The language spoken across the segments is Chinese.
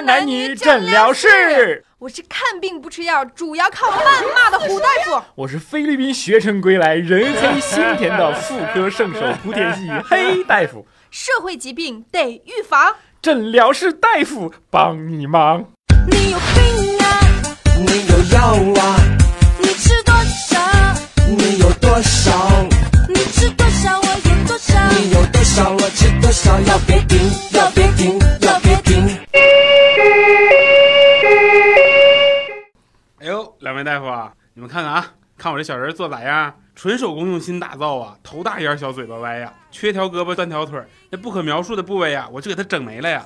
男女诊疗室，我是看病不吃药，主要靠谩骂的胡大夫。我是菲律宾学成归来，人黑心甜的妇科圣手莆田系黑大夫。社会疾病得预防，诊疗室大夫帮你忙。你有病啊！你有药啊？你吃多少？你有多少？你吃多少，我有多少。你有多少，我吃多少。要别停，要别停，看，我这小人做咋样？纯手工用心打造啊，头大眼小嘴巴歪呀，缺条胳膊断条腿，那不可描述的部位呀，我就给他整没了呀。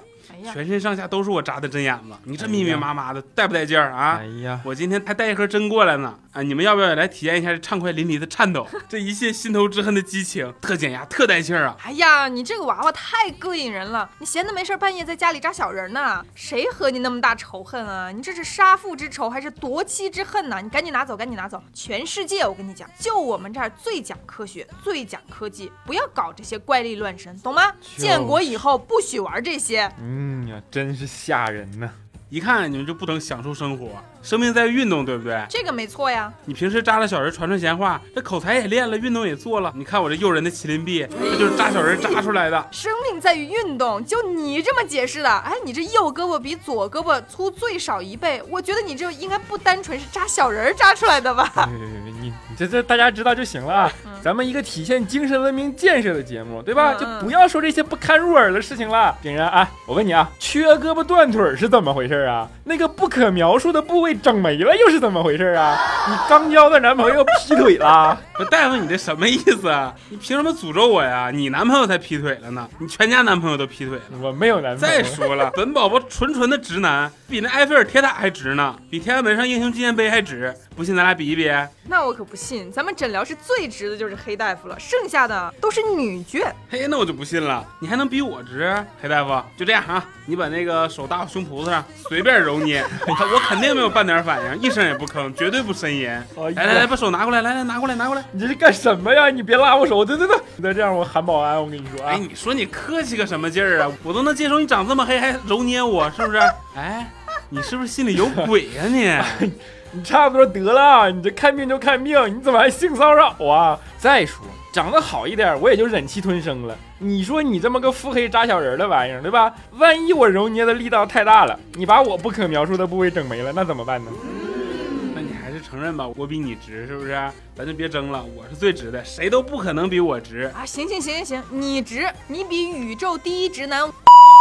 全身上下都是我扎的针眼子，你这密密麻麻的，带不带劲儿啊哎？呀，我今天还带一盒针过来呢，啊，你们要不要也来体验一下这畅快淋漓的颤抖，这一切心头之恨的激情，特减压，特带劲儿啊！哎呀，你这个娃娃太膈应人了！你闲的没事儿半夜在家里扎小人呢？谁和你那么大仇恨啊？你这是杀父之仇还是夺妻之恨呢？你赶紧拿走，赶紧拿走！全世界我跟你讲，就我们这儿最讲科学，最讲科技，不要搞这些怪力乱神，懂吗？建国以后不许玩这些。嗯呀，真是吓人呐。一看你们就不能享受生活，生命在于运动，对不对？这个没错呀，你平时扎了小人传传闲话，这口才也练了，运动也做了。你看我这诱人的麒麟臂，这就是扎小人扎出来的。生命在于运动，就你这么解释的？哎，你这右胳膊比左胳膊粗最少一倍，我觉得你这应该不单纯是扎小人儿扎出来的吧？别别别别，你你这这大家知道就行了啊。嗯咱们一个体现精神文明建设的节目，对吧？嗯就不要说这些不堪入耳的事情了。炳然啊，我问你啊，缺胳膊断腿儿是怎么回事啊？那个不可描述的部位整没了又是怎么回事啊？你刚交的男朋友劈腿了？不，大夫，你这什么意思啊？你凭什么诅咒我呀？你男朋友才劈腿了呢，你全家男朋友都劈腿了。我没有男朋友。再说了，本宝宝纯纯的直男，比那埃菲尔铁塔还直呢，比天安门上英雄纪念碑还直。不信咱俩比一比。那我可不信，咱们诊疗室最值的就是黑大夫了，剩下的都是女眷。嘿，那我就不信了，你还能比我值？黑大夫，就这样啊，你把那个手搭我胸脯子上，随便揉捏，我肯定没有半点反应，一声也不吭，绝对不呻吟。哎来来来，把手拿过来，来来拿过来拿过来。你这是干什么呀？你别拉我手！对对对，你再这样我喊保安。我跟你说啊哎，，你说你客气个什么劲儿啊？我都能接受你长这么黑还揉捏我，是不是？哎，你是不是心里有鬼呀、你？你差不多得了，你这看病就看病，你怎么还性骚扰啊？再说长得好一点，我也就忍气吞声了。你说你这么个腹黑扎小人的玩意儿，对吧？万一我揉捏的力道太大了，你把我不可描述的部位整没了，那怎么办呢？那你还是承认吧，我比你直，是不是？咱就别争了，我是最直的，谁都不可能比我直。啊，行行行行行，你直，你比宇宙第一直男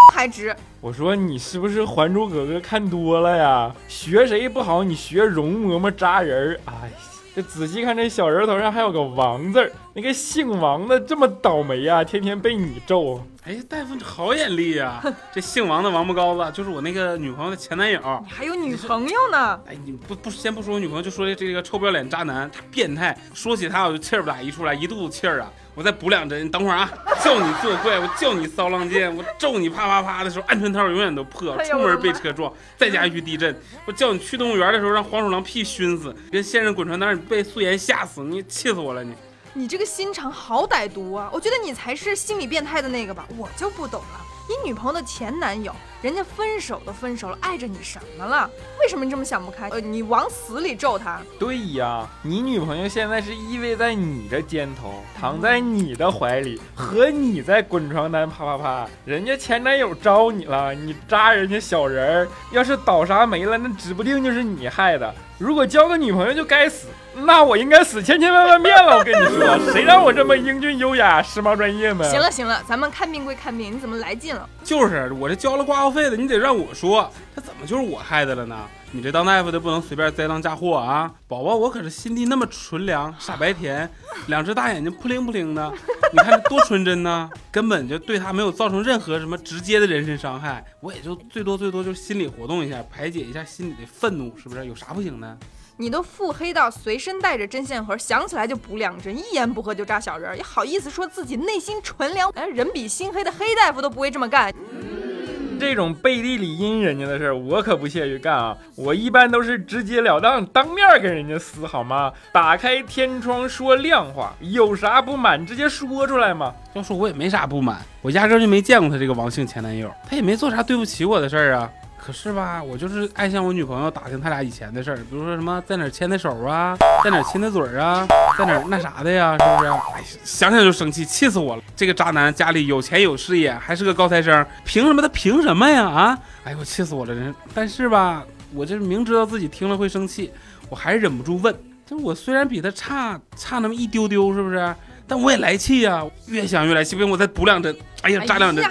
还直。我说你是不是《还珠格格》看多了呀？学谁不好，你学容嬷嬷扎人儿。哎，这仔细看这小人头上还有个王字儿，那个姓王的这么倒霉呀、天天被你咒。哎，大夫你好眼力呀、这姓王的王八羔子就是我那个女朋友的前男友。你还有女朋友呢？哎，你不不先不说我女朋友，就说这这个臭不要脸渣男，他变态。说起他，我就气儿不打一处来，一肚子气儿啊！我再补两针，你等会儿啊！叫你作怪，我叫你骚浪贱，我咒你啪啪啪的时候，安全套永远都破，出门被车撞，再加一遇地震。我叫你去动物园的时候，让黄鼠狼屁熏死，跟现任滚床单你被素颜吓死，你气死我了你！你这个心肠好歹毒啊！我觉得你才是心理变态的那个吧，我就不懂了。你女朋友的前男友，人家分手都分手了，碍着你什么了？为什么你这么想不开？呃，你往死里咒他。对呀，你女朋友现在是依偎在你的肩头，躺在你的怀里，和你在滚床单啪啪啪。人家前男友招你了，你扎人家小人儿，要是倒啥没了，那指不定就是你害的。如果交个女朋友就该死，那我应该死千千万万遍了。我跟你说，谁让我这么英俊优雅、时髦专业呢？行了行了，咱们看病归看病，你怎么来劲了？就是我这交了挂号费的，你得让我说，他怎么就是我害的了呢？你这当大夫的不能随便栽赃嫁祸啊！宝宝，我可是心地那么纯良，傻白甜，两只大眼睛扑灵扑灵的，你看这多纯真呢，根本就对他没有造成任何什么直接的人身伤害，我也就最多最多就是心理活动一下，排解一下心里的愤怒，是不是？有啥不行的？你都腹黑到随身带着针线盒，想起来就补两针，一言不合就扎小人，也好意思说自己内心纯良？哎，人比心黑的黑大夫都不会这么干。这种背地里阴人家的事儿，我可不屑于干啊！我一般都是直截了当，当面跟人家撕，好吗？打开天窗说亮话，有啥不满直接说出来嘛。要说我也没啥不满，我压根儿就没见过他这个王姓前男友，他也没做啥对不起我的事儿啊。可是吧，我就是爱向我女朋友打听他俩以前的事儿，比如说什么在哪儿牵的手啊，在哪儿亲的嘴儿啊，在哪儿那啥的呀，是不是？哎，想想就生气，气死我了！这个渣男家里有钱有事业，还是个高材生，凭什么？他凭什么呀？啊！哎呦，我气死我了！真是。但是吧，我这明知道自己听了会生气，我还是忍不住问。就我虽然比他差差那么一丢丢，是不是？但我也来气呀，越想越来气，不行，我再补两针。哎呀，扎两针。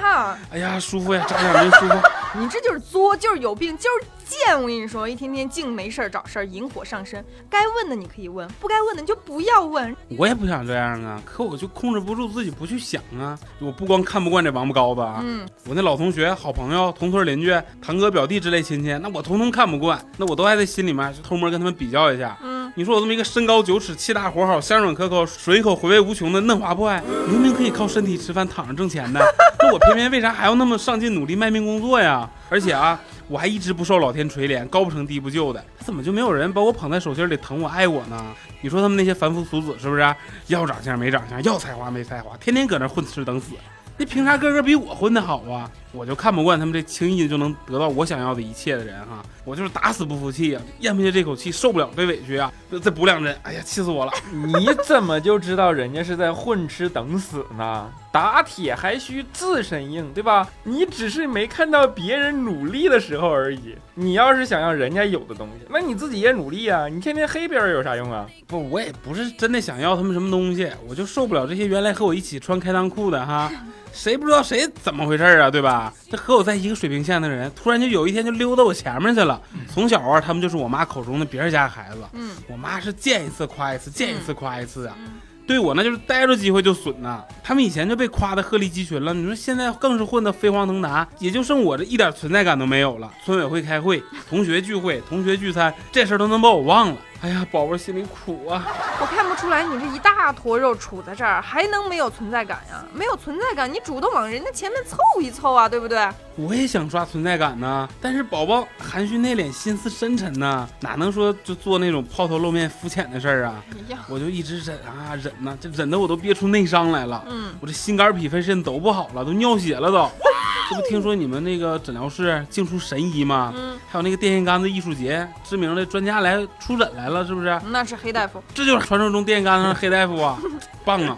哎呀，舒服呀，扎两针舒服。你这就是作，就是有病，就是贱。我跟你说，一天天净没事儿找事儿，引火上身。该问的你可以问，不该问的你就不要问。我也不想这样啊，可我就控制不住自己不去想啊。我不光看不惯这王八羔子啊，嗯，我那老同学、好朋友、同村邻居、堂哥、表弟之类亲戚，那我通通看不惯，那我都还在心里面偷摸跟他们比较一下。嗯，你说我这么一个身高九尺、气大活好、香软可口、水口回味无穷的嫩滑 boy，明明可以靠身体吃饭、躺着挣钱的，那我偏偏为啥还要那么上进努力卖命工作呀？而且啊，我还一直不受老天垂怜，高不成低不就的，怎么就没有人把我捧在手心里疼我爱我呢？你说他们那些凡夫俗子是不是？要长相没长相，要才华没才华，天天搁那混吃等死，那凭啥个个比我混的好啊？我就看不惯他们这轻易就能得到我想要的一切的人哈，我就是打死不服气呀、咽不下这口气，受不了这委屈啊！再再补两针，哎呀，气死我了！你怎么就知道人家是在混吃等死呢？打铁还需自身硬，对吧？你只是没看到别人努力的时候而已。你要是想要人家有的东西，那你自己也努力啊！你天天黑别人有啥用啊？不，我也不是真的想要他们什么东西，我就受不了这些原来和我一起穿开裆裤的哈，谁不知道谁怎么回事啊，对吧？这和我在一个水平线的人，突然就有一天就溜到我前面去了。从小啊，他们就是我妈口中的别人家孩子，嗯，我妈是见一次夸一次，见一次夸一次啊。嗯对我那就是逮着机会就损呐。他们以前就被夸的鹤立鸡群了，你说现在更是混得飞黄腾达，也就剩我这一点存在感都没有了。村委会开会、同学聚会、同学聚餐，这事儿都能把我忘了。哎呀，宝宝心里苦啊。我看不出来你这一大坨肉杵在这儿，还能没有存在感呀？没有存在感，你主动往人家前面凑一凑啊，对不对？我也想刷存在感呢，但是宝宝含蓄内敛，心思深沉呐，哪能说就做那种抛头露面、肤浅的事儿啊？我就一直忍啊忍呐、这忍的我都憋出内伤来了。嗯，我这心肝脾肺肾都不好了，都尿血了都。这不听说你们那个诊疗室净出神医吗？嗯，还有那个电线杆子艺术节，知名的专家来出诊来了，是不是？那是黑大夫。这就是传说中电线杆子上黑大夫啊，棒啊！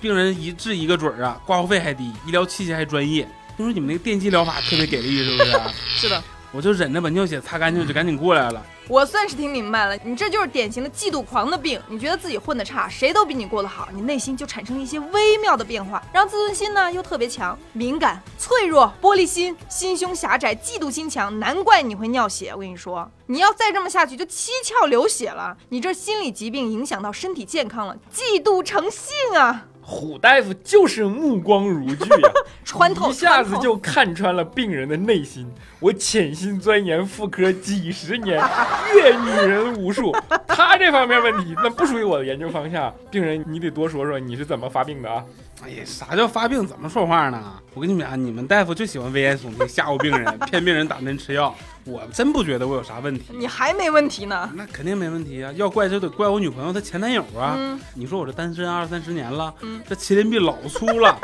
病人一治一个准儿啊，挂号费还低，医疗器械还专业。听说你们那个电击疗法特别给力，是不是？是的，我就忍着把尿血擦干净，就赶紧过来了。我算是听明白了，你这就是典型的嫉妒狂的病。你觉得自己混得差，谁都比你过得好，你内心就产生了一些微妙的变化，让自尊心呢又特别强，敏感、脆弱、玻璃心、心胸狭窄、嫉妒心强，难怪你会尿血。我跟你说，你要再这么下去，就七窍流血了。你这心理疾病影响到身体健康了，嫉妒成性啊，虎大夫就是目光如炬呀、穿透一下子就看穿了病人的内心。我潜心钻研妇科几十年，阅女人无数，他这方面问题那不属于我的研究方向。病人，你得多说说你是怎么发病的啊？哎呀，啥叫发病？怎么说话呢？我跟你们讲，你们大夫就喜欢危言耸听，吓唬病人，骗病人打针吃药。我真不觉得我有啥问题。你还没问题呢。那肯定没问题啊！要怪就得怪我女朋友她前男友啊！嗯你说我这单身二三十年了，嗯这麒麟臂老粗了，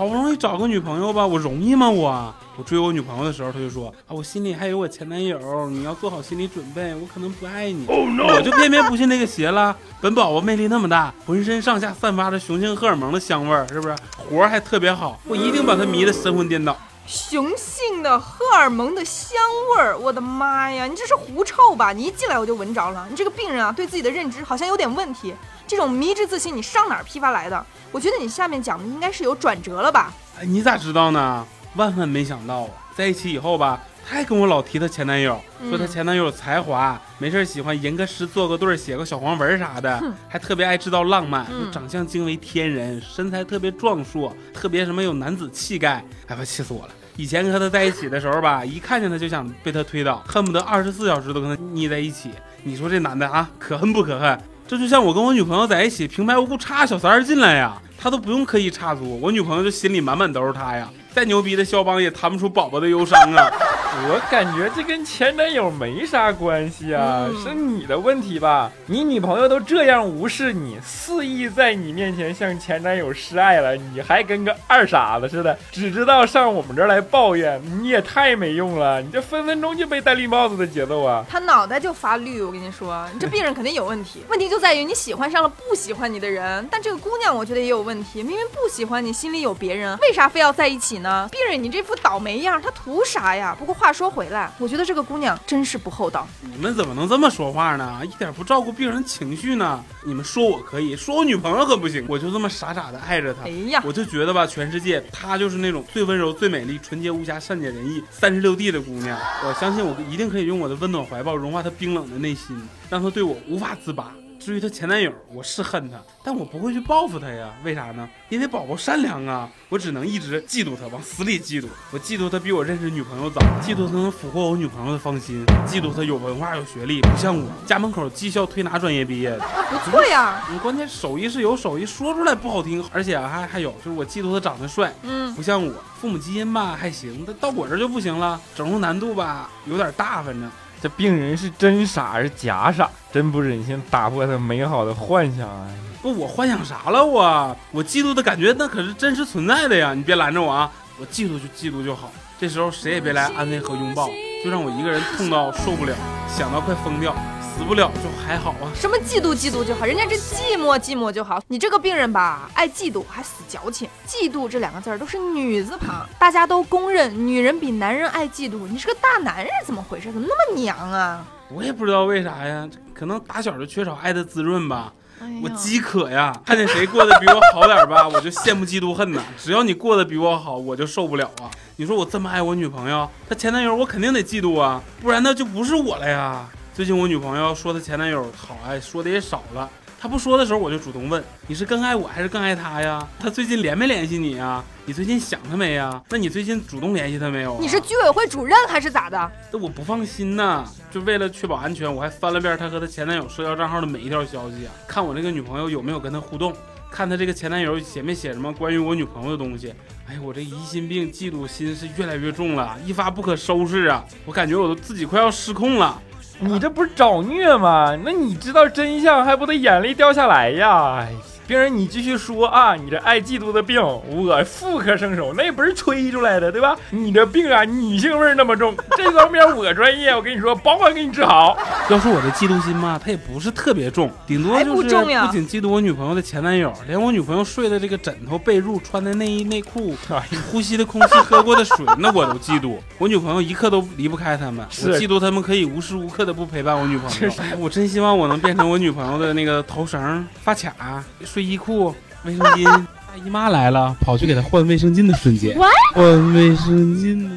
好不容易找个女朋友吧，我容易吗我？我追我女朋友的时候，她就说啊，我心里还有我前男友，你要做好心理准备，我可能不爱你。我就偏偏不信那个邪了。本宝宝魅力那么大，浑身上下散发着雄性荷尔蒙的香味儿，是不是？活儿还特别好，我一定把他迷得神魂颠倒。雄性的荷尔蒙的香味儿，我的妈呀！你这是狐臭吧？你一进来我就闻着了。你这个病人啊，对自己的认知好像有点问题。这种迷之自信，你上哪儿批发来的？我觉得你下面讲的应该是有转折了吧？哎，你咋知道呢？万万没想到啊，在一起以后吧，她还跟我老提她前男友，说她前男友有才华，没事儿喜欢吟个诗、做个对儿、写个小黄文啥的，还特别爱制造浪漫，嗯长相惊为天人，身材特别壮硕，特别什么有男子气概，哎我，气死我了！以前和他在一起的时候吧，一看见他就想被他推倒，恨不得二十四小时都跟他腻在一起。你说这男的啊，可恨不可恨？这就像我跟我女朋友在一起，平白无故插小三进来呀，他都不用刻意插足，我女朋友就心里满满都是他呀。再牛逼的肖邦也弹不出宝宝的忧伤啊！我感觉这跟前男友没啥关系啊，嗯是你的问题吧？你女朋友都这样无视你，肆意在你面前向前男友示爱了，你还跟个二傻子似的，只知道上我们这儿来抱怨，你也太没用了！你这分分钟就被戴绿帽子的节奏啊！他脑袋就发绿，我跟你说，你这病人肯定有问题。问题就在于你喜欢上了不喜欢你的人，但这个姑娘我觉得也有问题，明明不喜欢你，心里有别人，为啥非要在一起呢？病人，你这副倒霉样，他图啥呀？不过话说回来，我觉得这个姑娘真是不厚道。你们怎么能这么说话呢？一点不照顾病人情绪呢？你们说我可以，说我女朋友可不行，我就这么傻傻的爱着她哎。呀，我就觉得吧，全世界她就是那种最温柔、最美丽、纯洁无瑕、善解人意、三十六弟的姑娘。我相信我一定可以用我的温暖怀抱融化她冰冷的内心，让她对我无法自拔。至于她前男友，我是恨他，但我不会去报复他呀。为啥呢？因为宝宝善良啊，我只能一直嫉妒他，往死里嫉妒。我嫉妒他比我认识女朋友早，嫉妒他能俘获我女朋友的芳心，嫉妒他有文化有学历，不像我家门口技校推拿专业毕业的。不错呀。你关键手艺是有手艺，说出来不好听，而且啊还还有就是我嫉妒他长得帅，嗯，不像我，父母基因吧还行，但到我这儿就不行了，整容难度吧有点大，反正。这病人是真傻还是假傻？真不忍心打破他美好的幻想啊！不，我幻想啥了我？我嫉妒的感觉那可是真实存在的呀！你别拦着我啊！我嫉妒就嫉妒就好，这时候谁也别来安慰和拥抱，就让我一个人痛到受不了，想到快疯掉，死不了就还好啊。什么嫉妒嫉妒就好，人家这寂寞寂寞就好。你这个病人吧，爱嫉妒还死矫情。嫉妒这两个字儿都是女字旁，大家都公认女人比男人爱嫉妒。你是个大男人，怎么回事？怎么那么娘啊？我也不知道为啥呀，可能打小就缺少爱的滋润吧。哎我饥渴呀，看见谁过得比我好点儿吧，我就羡慕嫉妒恨呐。只要你过得比我好，我就受不了啊。你说我这么爱我女朋友，她前男友我肯定得嫉妒啊，不然那就不是我了呀。最近我女朋友说她前男友好，哎，说的也少了。她不说的时候，我就主动问你是更爱我还是更爱他呀？她最近联没联系你呀？你最近想他没呀？那你最近主动联系他没有？你是居委会主任还是咋的？那我不放心呐，就为了确保安全，我还翻了遍她和她前男友社交账号的每一条消息啊，看我这个女朋友有没有跟她互动，看她这个前男友写没写什么关于我女朋友的东西。哎呀，我这疑心病、嫉妒心是越来越重了，一发不可收拾啊！我感觉我都自己快要失控了。你这不是找虐吗？那你知道真相还不得眼泪掉下来呀？哎，病人你继续说啊，你这爱嫉妒的病，我妇科圣手，那也不是吹出来的，对吧？你这病啊，女性味儿那么重，这方面我专业，我跟你说，保管给你治好。要说我的嫉妒心嘛，它也不是特别重，顶多就是不仅嫉妒我女朋友的前男友，连我女朋友睡的这个枕头、被褥、穿的内衣内裤、哎呼吸的空气、喝过的水，那我都嫉妒。我女朋友一刻都离不开他们，我嫉妒他们可以无时无刻的不陪伴我女朋友。我真希望我能变成我女朋友的那个头绳、发卡、睡衣裤、卫生巾。大姨妈来了，跑去给她换卫生巾的瞬间，换卫生巾的。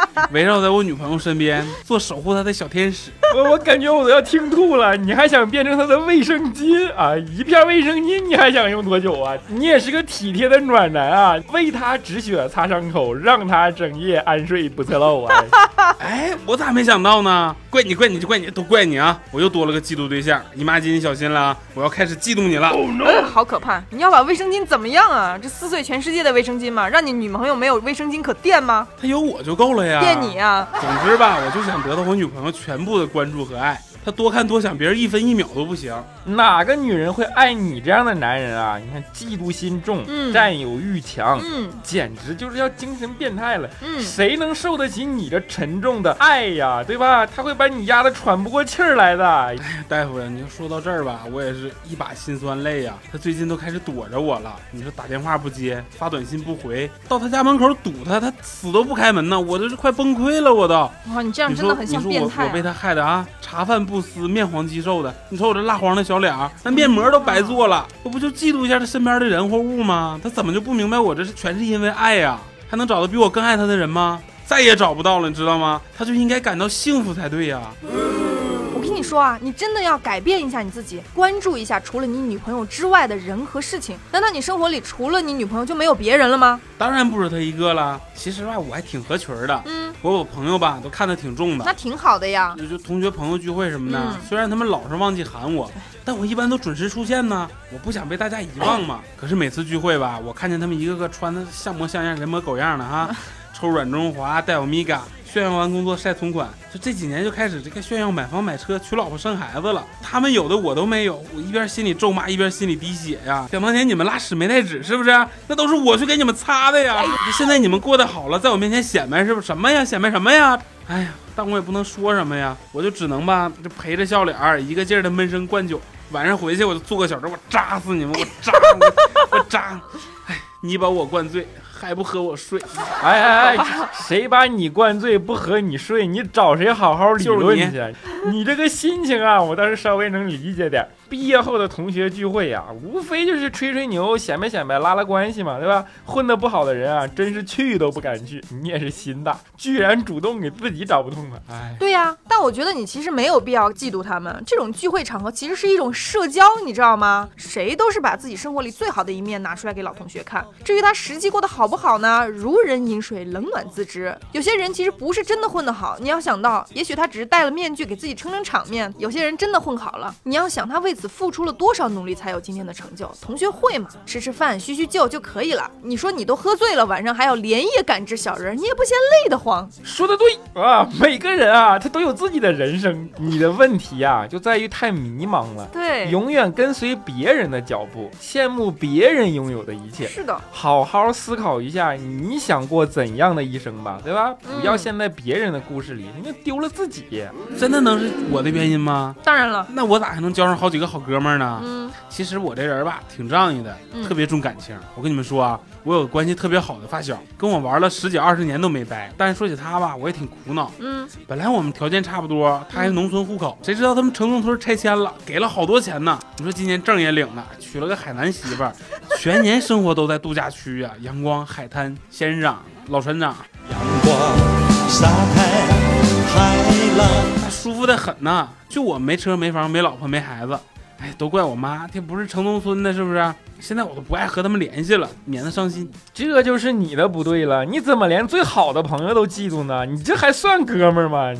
围绕在我女朋友身边，做守护她的小天使。我我感觉我都要听吐了，你还想变成她的卫生巾啊？一片卫生巾你还想用多久啊？你也是个体贴的暖男啊，为她止血擦伤口，让她整夜安睡不侧漏啊！哎，我咋没想到呢？怪你，怪你，就怪你，都怪你啊！我又多了个嫉妒对象，姨妈巾你小心了啊，我要开始嫉妒你了。呃，好可怕！你要把卫生巾怎么样啊？这撕碎全世界的卫生巾吗？让你女朋友没有卫生巾可垫吗？她有我就够了呀。垫你啊！总之吧，我就想得到我女朋友全部的关注和爱，她多看多想，别人一分一秒都不行。哪个女人会爱你这样的男人啊？你看，嫉妒心重，嗯占有欲强，嗯简直就是要精神变态了。嗯，谁能受得起你这沉重的爱呀？对吧？他会把你压得喘不过气儿来的。哎呀大夫呀，你就说到这儿吧，我也是一把辛酸泪呀。他最近都开始躲着我了，你说打电话不接，发短信不回，到他家门口堵他，他死都不开门呢，我这是快崩溃了，我都。哇，你这样你说真的很像你说变态、啊。我我被他害的啊，茶饭不思，面黄肌瘦的。你瞅我这蜡黄的小脸儿，那面膜都白做了，我不就嫉妒一下他身边的人或物吗？他怎么就不明白我这是全是因为爱呀？还能找到比我更爱他的人吗？再也找不到了，你知道吗？他就应该感到幸福才对呀。说啊，你真的要改变一下你自己，关注一下除了你女朋友之外的人和事情。难道你生活里除了你女朋友就没有别人了吗？当然不止他一个了。其实吧，我还挺合群儿的。嗯，我有朋友吧都看得挺重的那。挺好的呀。就就同学朋友聚会什么的，嗯虽然他们老是忘记喊我，但我一般都准时出现呢。我不想被大家遗忘嘛。可是每次聚会吧，我看见他们一个个穿的像模像样、人模狗样的哈，抽软中华、带欧米伽，炫耀完工作晒存款，就这几年就开始这个炫耀买房买车、娶老婆生孩子了。他们有的我都没有，我一边心里咒骂，一边心里滴血呀。想当年你们拉屎没带纸是不是？那都是我去给你们擦的呀。现在你们过得好了，在我面前显摆是不是？什么呀？显摆什么呀？哎呀，但我也不能说什么呀，我就只能吧，就陪着笑脸儿，一个劲儿的闷声灌酒。晚上回去我就做个小阵，我扎死你们，我扎，我扎。哎，你把我灌醉，还不和我睡？哎哎哎，谁把你灌醉不和你睡？你找谁好好理论就是去？你这个心情啊，我倒是稍微能理解点。毕业后的同学聚会呀、无非就是吹吹牛、显摆显摆、拉拉关系嘛，对吧？混得不好的人啊，真是去都不敢去。你也是心大，居然主动给自己找不痛快。哎，对呀、但我觉得你其实没有必要嫉妒他们。这种聚会场合其实是一种社交，你知道吗？谁都是把自己生活里最好的一面拿出来给老同学看。至于他实际过得好不好呢？如人饮水，冷暖自知。有些人其实不是真的混得好，你要想到，也许他只是戴了面具给自己撑撑场面。有些人真的混好了，你要想他为此付出了多少努力才有今天的成就。同学会嘛，吃吃饭、叙叙旧就可以了。你说你都喝醉了，晚上还要连夜赶制小人，你也不嫌累得慌？说的对啊，每个人啊，他都有自己的人生。你的问题呀、就在于太迷茫了。对，永远跟随别人的脚步，羡慕别人拥有的一切。是的。好好思考一下，你想过怎样的一生吧，对吧？嗯不要陷在别人的故事里，你就丢了自己。真的能是我的原因吗？当然了，那我咋还能交上好几个好哥们儿呢？嗯其实我这人吧，挺仗义的，嗯特别重感情。我跟你们说啊，我有关系特别好的发小，跟我玩了十几二十年都没掰。但是说起他吧，我也挺苦恼。嗯，本来我们条件差不多，他还是农村户口，谁知道他们城中村拆迁了，给了好多钱呢。你说今年证也领了，娶了个海南媳妇儿，全年生活都在度假区呀、阳光、海滩、仙人掌、老船长，阳光、沙滩、海浪。那舒服的很呐。就我没车没房没老婆没孩子，哎，都怪我妈，这不是城中村的，是不是？现在我都不爱和他们联系了，免得伤心。这就是你的不对了，你怎么连最好的朋友都嫉妒呢？你这还算哥们儿吗？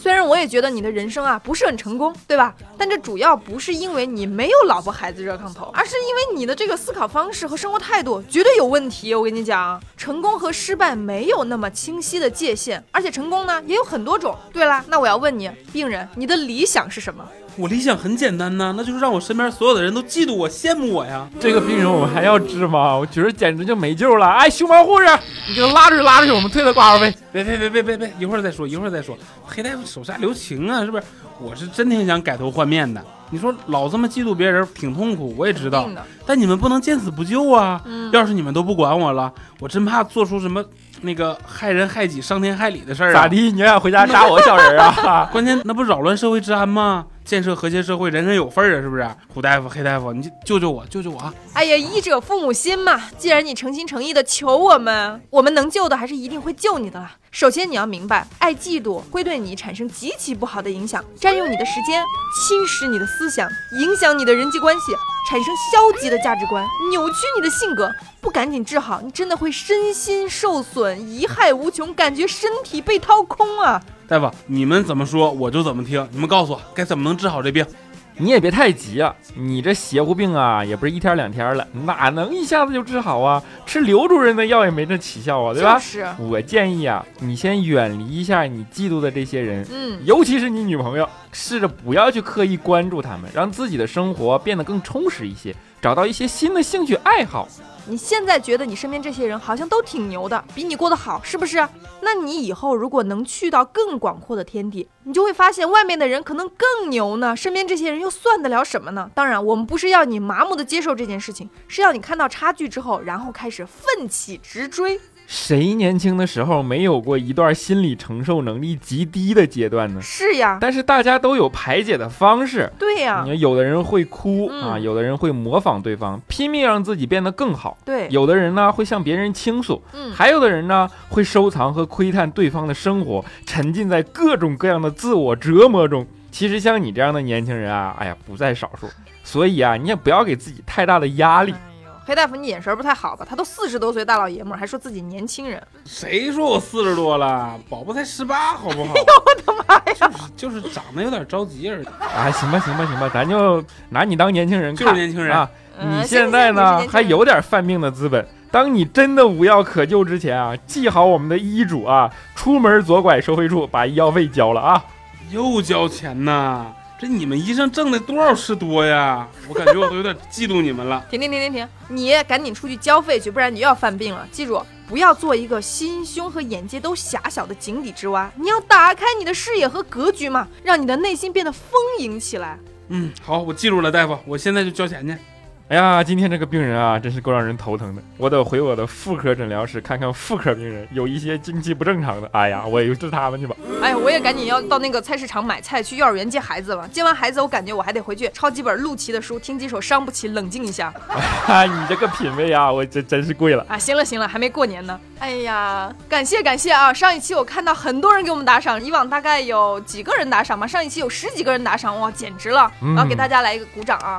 虽然我也觉得你的人生啊不是很成功，对吧？但这主要不是因为你没有老婆孩子热炕头，而是因为你的这个思考方式和生活态度绝对有问题。我跟你讲，成功和失败没有那么清晰的界限，而且成功呢也有很多种。对啦，那我要问你，病人，你的理想是什么？我理想很简单呐，那就是让我身边所有的人都嫉妒我、羡慕我呀。这个病人我们还要治吗？我觉得简直就没救了。哎，熊猫护士，你给他拉出去，拉出去，我们退他挂号费。别别别别别别，一会儿再说，一会儿再说。黑大夫手下留情啊，是不是？我是真挺想改头换面的。你说老这么嫉妒别人，挺痛苦，我也知道。的，但你们不能见死不救啊！嗯，要是你们都不管我了，我真怕做出什么那个害人害己、伤天害理的事儿啊！咋？的？你想回家扎我小人啊？关键那不扰乱社会治安吗？建设和谐社会，人人有份儿啊，是不是？胡大夫、黑大夫，你救救我，救救我！哎呀，医者父母心嘛。既然你诚心诚意的求我们，我们能救的还是一定会救你的啦。首先你要明白，爱嫉妒会对你产生极其不好的影响，占用你的时间，侵蚀你的思想，影响你的人际关系，产生消极的价值观，扭曲你的性格。不赶紧治好，你真的会身心受损，贻害无穷，感觉身体被掏空啊！大夫，你们怎么说我就怎么听。你们告诉我该怎么能治好这病？你也别太急啊，你这邪乎病啊，也不是一天两天了，哪能一下子就治好啊？吃刘主任的药也没这奇效啊，对吧？就是，我建议啊，你先远离一下你嫉妒的这些人，嗯，尤其是你女朋友，试着不要去刻意关注他们，让自己的生活变得更充实一些，找到一些新的兴趣爱好。你现在觉得你身边这些人好像都挺牛的，比你过得好，是不是？那你以后如果能去到更广阔的天地，你就会发现外面的人可能更牛呢。身边这些人又算得了什么呢？当然，我们不是要你麻木的接受这件事情，是要你看到差距之后，然后开始奋起直追。谁年轻的时候没有过一段心理承受能力极低的阶段呢？是呀，但是大家都有排解的方式。对呀你，看，有的人会哭、嗯啊，有的人会模仿对方，拼命让自己变得更好；对，有的人呢会向别人倾诉，嗯，还有的人呢会收藏和窥探对方的生活，沉浸在各种各样的自我折磨中。其实像你这样的年轻人啊，哎呀不在少数。所以啊，你也不要给自己太大的压力。裴大夫，你眼神不太好吧？他都四十多岁大老爷们儿，还说自己年轻人。谁说我四十多了？宝宝才十八，好不好？哎 呦我的妈呀！就是就是长得有点着急而已。啊，行吧，行吧，行吧，咱就拿你当年轻人看，就是年轻人啊。嗯你现在呢还有点犯病的资本。当你真的无药可救之前啊，记好我们的医嘱啊，出门左拐收费处，把医药费交了啊。又交钱呐？这你们医生挣的多少是多呀？我感觉我都有点嫉妒你们了。停停停停停！你赶紧出去交费去，不然你又要犯病了。记住，不要做一个心胸和眼界都狭小的井底之蛙，你要打开你的视野和格局嘛，让你的内心变得丰盈起来。嗯，好，我记住了，大夫，我现在就交钱去。哎呀，今天这个病人啊，真是够让人头疼的。我得回我的妇科诊疗室看看妇科病人，有一些经期不正常的。哎呀，我也就治他们去吧。哎呀，我也赶紧要到那个菜市场买菜，去幼儿园接孩子了。接完孩子，我感觉我还得回去抄几本陆琪的书，听几首伤不起，冷静一下。哎，你这个品味啊，我这真是贵了。啊，行了行了，还没过年呢。哎呀，感谢感谢啊！上一期我看到很多人给我们打赏，以往大概有几个人打赏吧，上一期有十几个人打赏，哇，简直了！嗯然后给大家来一个鼓掌啊！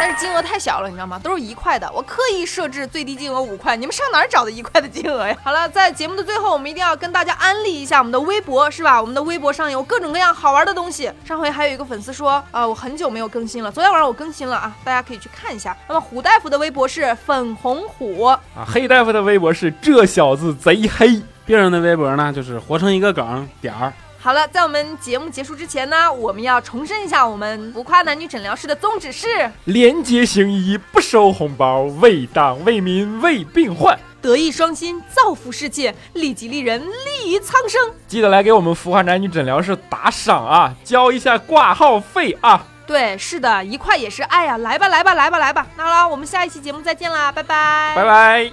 但是金额太小了，你知道吗？都是一块的，我刻意设置最低金额五块，你们上哪儿找的一块的金额呀？好了，在节目的最后，我们一定要跟大家安利一下我们的微博，是吧？我们的微博上有各种各样好玩的东西。上回还有一个粉丝说，呃，我很久没有更新了，昨天晚上我更新了啊，大家可以去看一下。那么虎大夫的微博是粉红虎，啊，黑大夫的微博是这小子贼黑。病人的微博呢，就是活成一个梗点儿。好了，在我们节目结束之前呢，我们要重申一下我们浮夸男女诊疗室的宗旨是廉洁行医，不收红包，为党为民为病患。德艺双馨，造福世界，利己利人，利于苍生。记得来给我们浮夸男女诊疗室打赏啊，交一下挂号费啊。对，是的，一块也是爱呀、来吧，来吧，来吧，来吧。那好了，我们下一期节目再见啦，拜拜，拜拜。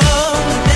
love.